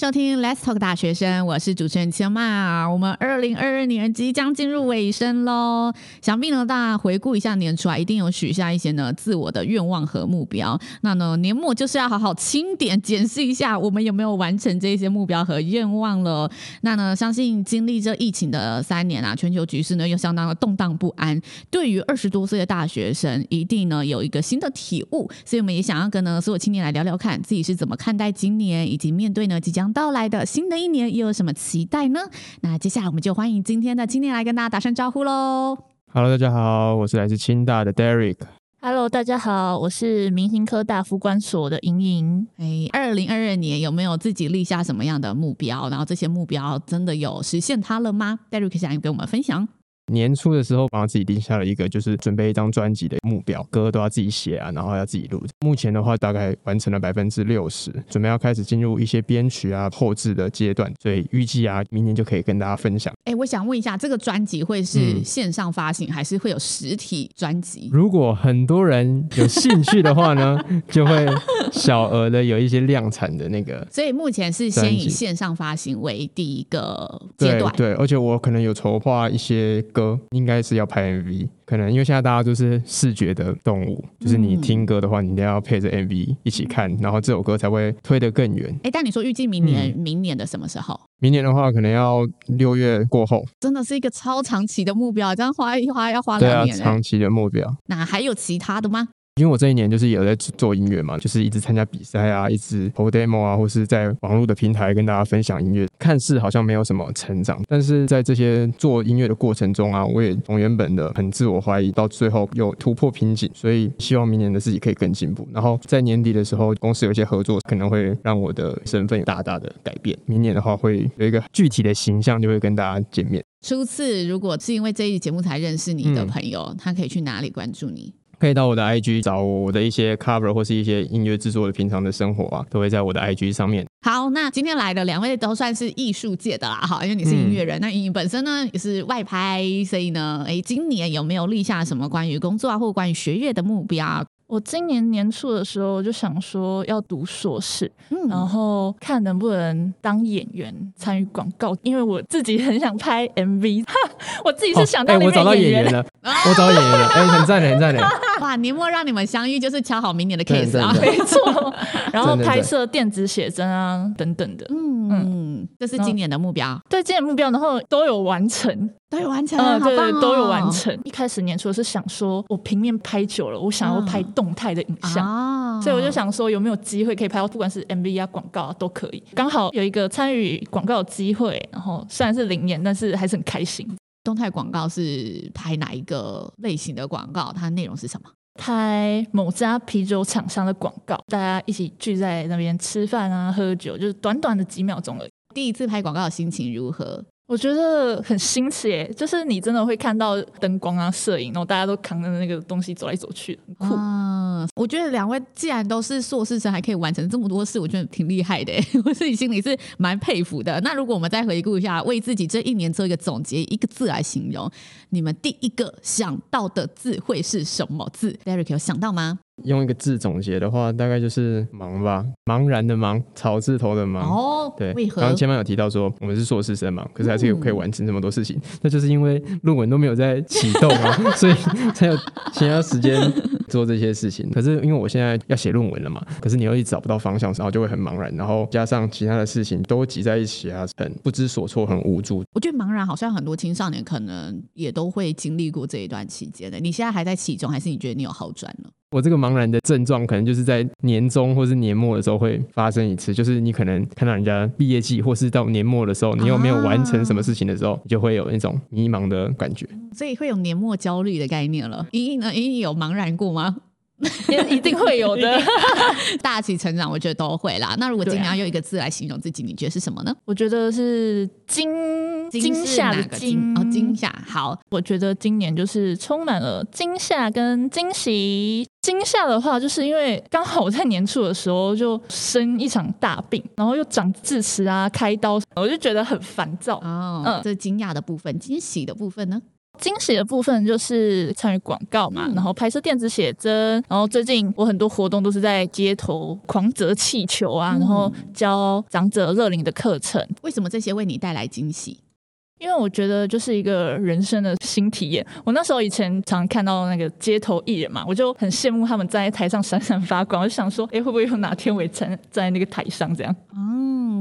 收听 Let's Talk 大学生，我是主持人千曼。我们二零二二年即将进入尾声喽，想必呢，大家回顾一下年初啊，一定有许下一些呢自我的愿望和目标。那呢，年末就是要好好清点检视一下，我们有没有完成这些目标和愿望了。那呢，相信经历这疫情的三年啊，全球局势呢又相当的动荡不安。对于二十多岁的大学生，一定呢有一个新的体悟。所以我们也想要跟呢所有青年来聊聊看，自己是怎么看待今年，以及面对呢即将。到来的新的一年又有什么期待呢？那接下来我们就欢迎今天的青年来跟大家打声招呼喽。Hello，大家好，我是来自清大的 Derek。Hello，大家好，我是明星科大服管所的莹莹。哎，二零二二年有没有自己立下什么样的目标？然后这些目标真的有实现它了吗？Derek 想跟我们分享。年初的时候，帮自己定下了一个，就是准备一张专辑的目标，歌都要自己写啊，然后要自己录。目前的话，大概完成了百分之六十，准备要开始进入一些编曲啊、后置的阶段，所以预计啊，明年就可以跟大家分享。哎，我想问一下，这个专辑会是线上发行，嗯、还是会有实体专辑？如果很多人有兴趣的话呢，就会小额的有一些量产的那个。所以目前是先以线上发行为第一个阶段。对，对，而且我可能有筹划一些歌。歌应该是要拍 MV，可能因为现在大家都是视觉的动物，就是你听歌的话，你一定要配着 MV 一起看，然后这首歌才会推得更远。哎，但你说预计明年，嗯、明年的什么时候？明年的话，可能要六月过后。真的是一个超长期的目标，这样花一花要花两年。对啊，长期的目标。那还有其他的吗？因为我这一年就是有在做音乐嘛，就是一直参加比赛啊，一直投 demo 啊，或是在网络的平台跟大家分享音乐。看似好像没有什么成长，但是在这些做音乐的过程中啊，我也从原本的很自我怀疑，到最后有突破瓶颈。所以希望明年的自己可以更进步。然后在年底的时候，公司有一些合作，可能会让我的身份有大大的改变。明年的话，会有一个具体的形象，就会跟大家见面。初次如果是因为这一节目才认识你的朋友，嗯、他可以去哪里关注你？可以到我的 IG 找我的一些 cover 或是一些音乐制作的平常的生活啊，都会在我的 IG 上面。好，那今天来的两位都算是艺术界的啦，哈，因为你是音乐人，嗯、那莹莹本身呢也是外拍，所以呢，哎，今年有没有立下什么关于工作啊或关于学业的目标？我今年年初的时候我就想说要读硕士，嗯、然后看能不能当演员参与广告，因为我自己很想拍 MV，我自己是想到演员、哦欸、我找到演员了，我找到演员了，哎、欸，很赞的，很赞的，哇，年末让你们相遇就是敲好明年的 case 啊，没错，然后拍摄电子写真啊等等的，嗯。嗯，这是今年的目标，对，今年目标，然后都有完成。都有完成，嗯，对对，都有完成。一开始年初是想说，我平面拍久了，我想要拍动态的影像，啊、所以我就想说，有没有机会可以拍到，不管是 MV 啊、广告啊都可以。刚好有一个参与广告的机会，然后虽然是零年，但是还是很开心。动态广告是拍哪一个类型的广告？它的内容是什么？拍某家啤酒厂商的广告，大家一起聚在那边吃饭啊、喝酒，就是短短的几秒钟而已。第一次拍广告的心情如何？我觉得很新奇耶，就是你真的会看到灯光啊、摄影，然后大家都扛着那个东西走来走去，很酷。啊，我觉得两位既然都是硕士生，还可以完成这么多事，我觉得挺厉害的。我自己心里是蛮佩服的。那如果我们再回顾一下，为自己这一年做一个总结，一个字来形容，你们第一个想到的字会是什么字？Derek 有想到吗？用一个字总结的话，大概就是“茫”吧，茫然的“茫”，草字头的“茫”。哦，对。为何？刚刚前面有提到说我们是硕士生嘛，可是还是可以完成这么多事情，嗯、那就是因为论文都没有在启动啊，所以才有其他时间做这些事情。可是因为我现在要写论文了嘛，可是你又一直找不到方向，然后就会很茫然，然后加上其他的事情都挤在一起啊，很不知所措，很无助。我觉得茫然好像很多青少年可能也都会经历过这一段期间的。你现在还在其中，还是你觉得你有好转了？我这个茫然的症状，可能就是在年终或是年末的时候会发生一次，就是你可能看到人家毕业季，或是到年末的时候，你又没有完成什么事情的时候，你就会有那种迷茫的感觉，所以会有年末焦虑的概念了。莹莹呢？莹莹有茫然过吗？也 一定会有的，大起成长，我觉得都会啦。那如果今天要用一个字来形容自己，你觉得是什么呢？我觉得是惊惊吓的惊哦，惊吓。好，我觉得今年就是充满了惊吓跟惊喜。惊吓的话，就是因为刚好我在年初的时候就生一场大病，然后又长智齿啊，开刀，我就觉得很烦躁。哦，嗯，这惊讶的部分，惊喜的部分呢？惊喜的部分就是参与广告嘛，然后拍摄电子写真，然后最近我很多活动都是在街头狂折气球啊，然后教长者乐龄的课程。为什么这些为你带来惊喜？因为我觉得就是一个人生的新体验。我那时候以前常看到那个街头艺人嘛，我就很羡慕他们站在台上闪闪发光。我就想说，哎，会不会有哪天我也站在那个台上这样？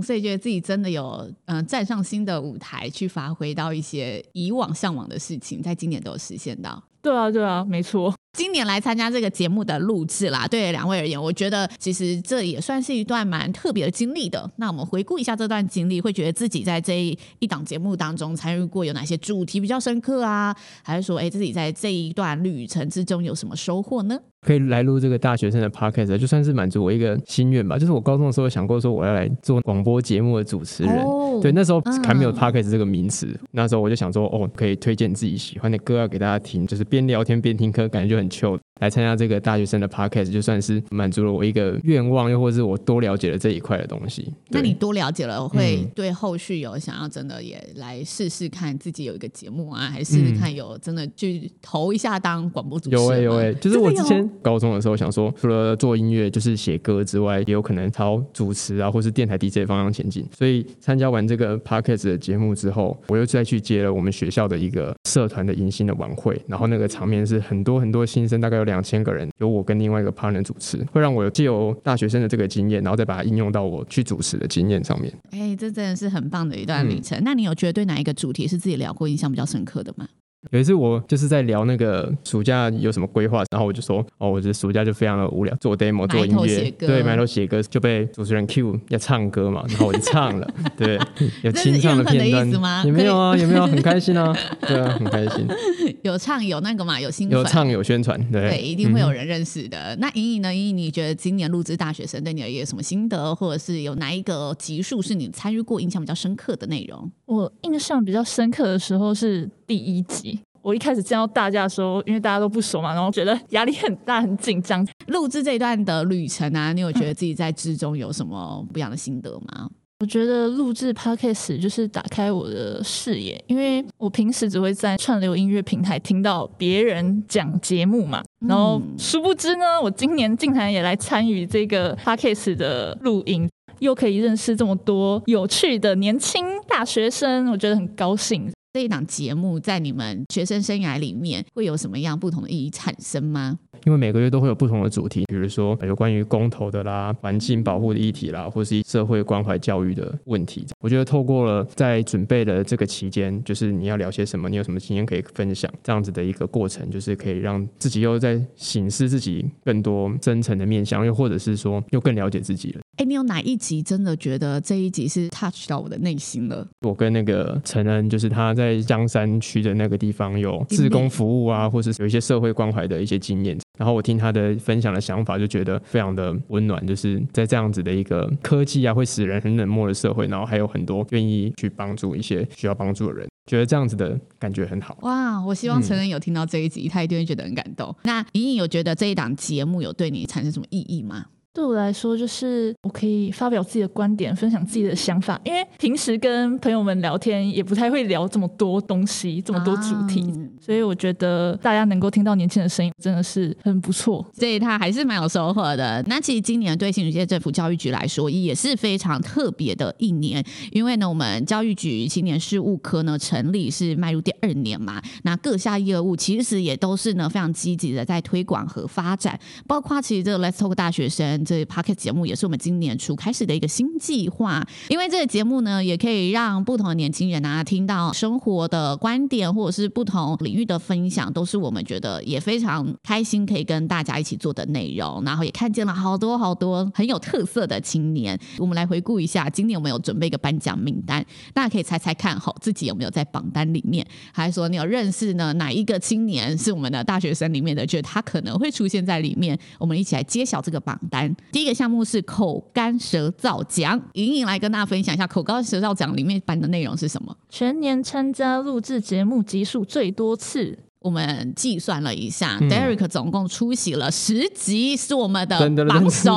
所以觉得自己真的有嗯、呃、站上新的舞台，去发挥到一些以往向往的事情，在今年都有实现到。对啊，对啊，没错。今年来参加这个节目的录制啦，对两位而言，我觉得其实这也算是一段蛮特别的经历的。那我们回顾一下这段经历，会觉得自己在这一一档节目当中参与过有哪些主题比较深刻啊？还是说，哎，自己在这一段旅程之中有什么收获呢？可以来录这个大学生的 podcast，就算是满足我一个心愿吧。就是我高中的时候想过说我要来做广播节目的主持人，哦、对，那时候还没有 podcast 这个名词。嗯、那时候我就想说，哦，可以推荐自己喜欢的歌要给大家听，就是边聊天边听课，感觉就很 chill。来参加这个大学生的 podcast，就算是满足了我一个愿望，又或者是我多了解了这一块的东西。那你多了解了，会对后续有想要真的也来试试看自己有一个节目啊，还是试试看有真的去投一下当广播主持人？有哎、欸、有哎、欸，就是我之前高中的时候想说，除了做音乐就是写歌之外，也有可能朝主持啊，或是电台 DJ 方向前进。所以参加完这个 podcast 的节目之后，我又再去接了我们学校的一个社团的迎新的晚会，然后那个场面是很多很多新生，大概有。两千个人，由我跟另外一个 partner 主持，会让我借由大学生的这个经验，然后再把它应用到我去主持的经验上面。哎、欸，这真的是很棒的一段旅程。嗯、那你有觉得对哪一个主题是自己聊过印象比较深刻的吗？有一次我就是在聊那个暑假有什么规划，然后我就说哦，我这暑假就非常的无聊，做 demo 做音乐，对，埋头写歌就被主持人 cue 要唱歌嘛，然后我就唱了，对，有清唱的片段吗？也没有啊，也没有，很开心啊，对啊，很开心。有唱有那个嘛，有新有唱有宣传，对，对，一定会有人认识的。嗯、那莹莹呢？莹莹，你觉得今年录制大学生对你而言有什么心得，或者是有哪一个集数是你参与过印象比较深刻的内容？我印象比较深刻的时候是第一集。我一开始见到大家的时候，因为大家都不熟嘛，然后觉得压力很大，很紧张。录制这一段的旅程啊，你有觉得自己在之中有什么不一样的心得吗？我觉得录制 Podcast 就是打开我的视野，因为我平时只会在串流音乐平台听到别人讲节目嘛，然后殊不知呢，我今年竟然也来参与这个 Podcast 的录音，又可以认识这么多有趣的年轻大学生，我觉得很高兴。这一档节目在你们学生生涯里面会有什么样不同的意义产生吗？因为每个月都会有不同的主题，比如说有关于公投的啦、环境保护的议题啦，或是社会关怀教育的问题。我觉得透过了在准备的这个期间，就是你要聊些什么，你有什么经验可以分享，这样子的一个过程，就是可以让自己又在省思自己更多真诚的面向，又或者是说又更了解自己了。哎，你有哪一集真的觉得这一集是 touch 到我的内心了？我跟那个陈恩，就是他在江山区的那个地方有自工服务啊，或是有一些社会关怀的一些经验。然后我听他的分享的想法，就觉得非常的温暖。就是在这样子的一个科技啊会使人很冷漠的社会，然后还有很多愿意去帮助一些需要帮助的人，觉得这样子的感觉很好。哇！我希望承恩有听到这一集，他一定会觉得很感动。那莹莹有觉得这一档节目有对你产生什么意义吗？对我来说，就是我可以发表自己的观点，分享自己的想法。因为平时跟朋友们聊天，也不太会聊这么多东西，这么多主题，啊、所以我觉得大家能够听到年轻的声音，真的是很不错。所以他还是蛮有收获的。那其实今年对新竹县政府教育局来说，也是非常特别的一年，因为呢，我们教育局青年事务科呢成立是迈入第二年嘛，那各项业务其实也都是呢非常积极的在推广和发展，包括其实这个 Let's Talk 大学生。这 Podcast 节目也是我们今年初开始的一个新计划，因为这个节目呢，也可以让不同的年轻人啊听到生活的观点，或者是不同领域的分享，都是我们觉得也非常开心可以跟大家一起做的内容。然后也看见了好多好多很有特色的青年。我们来回顾一下，今年我们有准备一个颁奖名单，大家可以猜猜看，好自己有没有在榜单里面，还是说你有认识呢哪一个青年是我们的大学生里面的，觉得他可能会出现在里面？我们一起来揭晓这个榜单。第一个项目是口干舌燥奖，莹莹来跟大家分享一下口干舌燥奖里面颁的内容是什么？全年参加录制节目集数最多次，我们计算了一下、嗯、，Derek 总共出席了十集，是我们的榜首。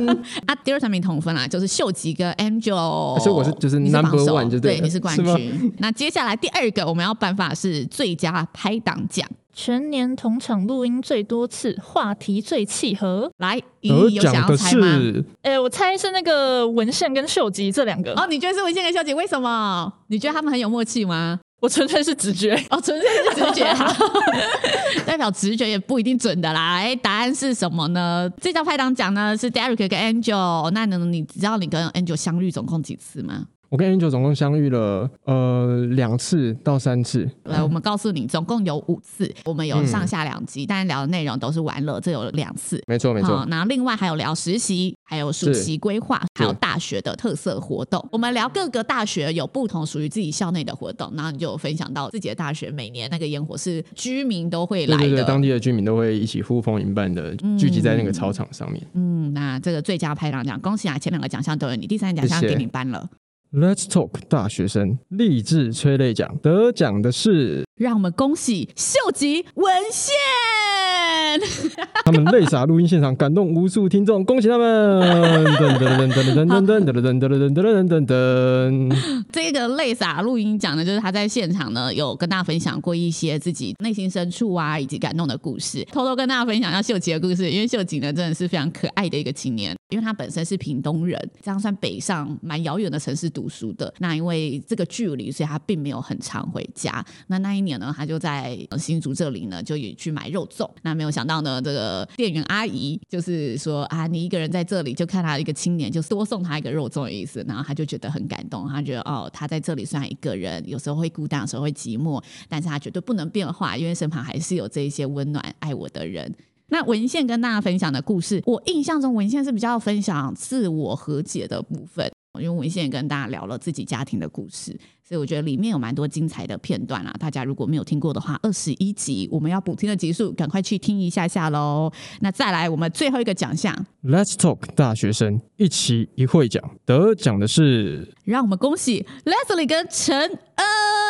啊，第二名同分啦，就是秀吉跟 Angel，所以我是就是 number one，就对，对，你是冠军。那接下来第二个我们要颁发是最佳拍档奖，全年同场录音最多次，话题最契合。来，有想要猜吗？哎、欸，我猜是那个文宪跟秀吉这两个。哦，你觉得是文宪跟秀吉？为什么？你觉得他们很有默契吗？我纯粹是直觉哦，纯粹是直觉，哈，代表直觉也不一定准的啦。哎，答案是什么呢？这张派档奖呢是 Derek 跟 Angel。那呢，你知道你跟 Angel 相遇总共几次吗？我跟 Angel 总共相遇了呃两次到三次。来，我们告诉你，总共有五次。我们有上下两集，但、嗯、聊的内容都是玩乐，这有两次。没错没错。然后另外还有聊实习，还有暑期规划，还有大学的特色活动。我们聊各个大学有不同属于自己校内的活动，然后你就分享到自己的大学每年那个烟火是居民都会来的，对对对，当地的居民都会一起呼风引伴的聚集在那个操场上面。嗯，嗯，那这个最佳拍档奖，恭喜啊！前两个奖项都有你，第三奖项给你颁了。Let's talk 大学生励志催泪奖得奖的是，让我们恭喜秀吉文宪。他们泪洒录音现场，感动无数听众，恭喜他们！噔噔噔噔噔噔噔噔噔噔噔噔噔噔。这个泪洒录音讲的，就是他在现场呢有跟大家分享过一些自己内心深处啊，以及感动的故事，偷偷跟大家分享一下秀吉的故事。因为秀吉呢真的是非常可爱的一个青年，因为他本身是屏东人，这样算北上蛮遥远的城市读书的。那因为这个距离，所以他并没有很常回家。那那一年呢，他就在新竹这里呢，就也去买肉粽。那没有想到呢，这个店员阿姨就是说啊，你一个人在这里，就看他一个青年，就多送他一个肉粽的意思。然后他就觉得很感动，他觉得哦，他在这里虽然一个人，有时候会孤单，有时候会寂寞，但是他绝对不能变化，因为身旁还是有这一些温暖爱我的人。那文宪跟大家分享的故事，我印象中文宪是比较分享自我和解的部分。因为文宪也跟大家聊了自己家庭的故事，所以我觉得里面有蛮多精彩的片段啊。大家如果没有听过的话，二十一集我们要补听的集数，赶快去听一下下喽。那再来，我们最后一个奖项，Let's Talk 大学生一期一会奖得奖的是，让我们恭喜 Leslie 跟陈恩。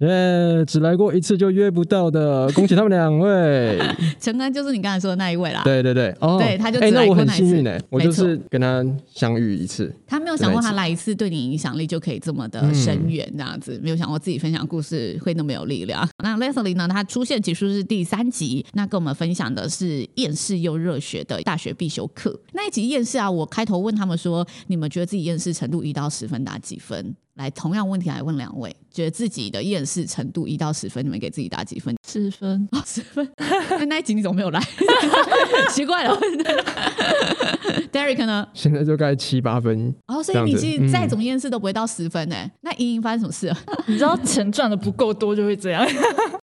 耶！Yeah, 只来过一次就约不到的，恭喜他们两位。陈安就是你刚才说的那一位啦。对对对，哦，对，他就只来过那一次。欸、那我很幸运呢，我就是跟他相遇一次。他没有想过他来一次对你影响力就可以这么的深远，这样子、嗯、没有想过自己分享故事会那么有力量。那 Leslie 呢？他出现集数是第三集，那跟我们分享的是厌世又热血的大学必修课。那一集厌世啊，我开头问他们说，你们觉得自己厌世程度一到十分打几分？来，同样问题来问两位，觉得自己的厌世程度一到十分，你们给自己打几分？十分哦，十分。那那一集你怎么没有来？奇怪了。Derek 呢？现在就该七八分。哦，所以你其实再怎么厌世都不会到十分呢。嗯、那莹莹发生什么事了？你知道钱赚的不够多就会这样。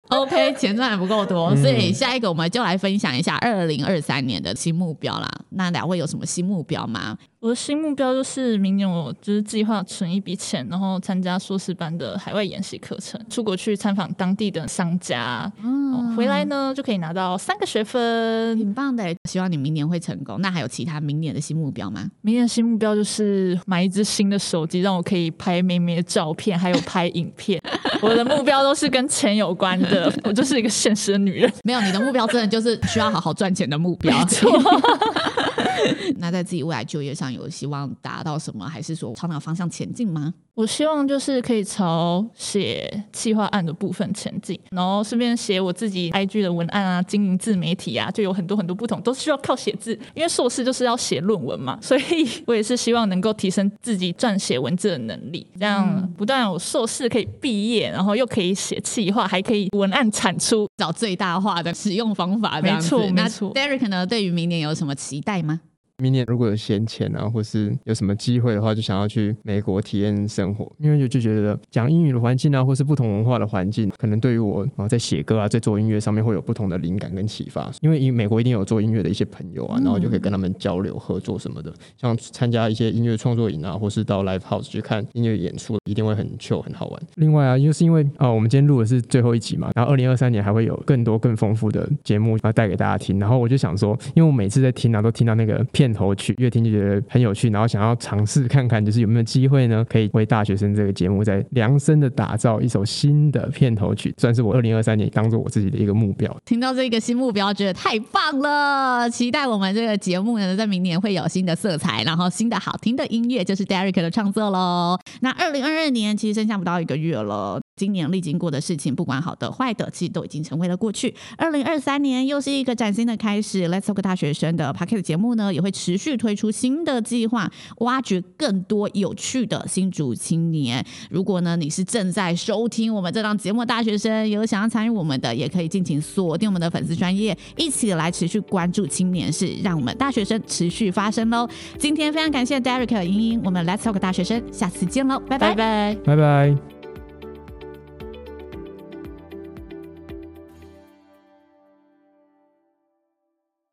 OK，钱赚的不够多，所以下一个我们就来分享一下二零二三年的新目标啦。那两位有什么新目标吗？我的新目标就是明年我就是计划存一笔钱，然后参加硕士班的海外研习课程，出国去参访当地的商家，嗯，回来呢就可以拿到三个学分，挺棒的。希望你明年会成功。那还有其他明年的新目标吗？明年的新目标就是买一只新的手机，让我可以拍美美的照片，还有拍影片。我的目标都是跟钱有关的，我就是一个现实的女人。没有，你的目标真的就是需要好好赚钱的目标。没错。那在自己未来就业上有希望达到什么，还是说朝哪个方向前进吗？我希望就是可以朝写企划案的部分前进，然后顺便写我自己 IG 的文案啊，经营自媒体啊，就有很多很多不同，都需要靠写字。因为硕士就是要写论文嘛，所以 我也是希望能够提升自己撰写文字的能力，这样不但有硕士可以毕业，然后又可以写企划，还可以文案产出，找最大化的使用方法。没错，没错。Derek 呢？对于明年有什么期待吗？明年如果有闲钱啊，或是有什么机会的话，就想要去美国体验生活，因为就就觉得讲英语的环境啊，或是不同文化的环境，可能对于我啊在写歌啊，在做音乐上面会有不同的灵感跟启发。因为美国一定有做音乐的一些朋友啊，然后就可以跟他们交流合作什么的，像参加一些音乐创作营啊，或是到 live house 去看音乐演出，一定会很 chill 很好玩。另外啊，就是因为啊，我们今天录的是最后一集嘛，然后二零二三年还会有更多更丰富的节目要带给大家听。然后我就想说，因为我每次在听啊，都听到那个片片头曲，越听就觉得很有趣，然后想要尝试看看，就是有没有机会呢，可以为大学生这个节目再量身的打造一首新的片头曲，算是我二零二三年当做我自己的一个目标。听到这个新目标，觉得太棒了，期待我们这个节目呢，在明年会有新的色彩，然后新的好听的音乐，就是 Derek 的创作喽。那二零二二年其实剩下不到一个月了。今年历经过的事情，不管好的坏的，其实都已经成为了过去。二零二三年又是一个崭新的开始。Let's Talk 大学生的 Pocket 节目呢，也会持续推出新的计划，挖掘更多有趣的新竹青年。如果呢，你是正在收听我们这档节目，大学生有想要参与我们的，也可以尽情锁定我们的粉丝专业，一起来持续关注青年事，让我们大学生持续发声喽。今天非常感谢 Derek 和英英，我们 Let's Talk 大学生，下次见喽，拜拜拜拜拜拜。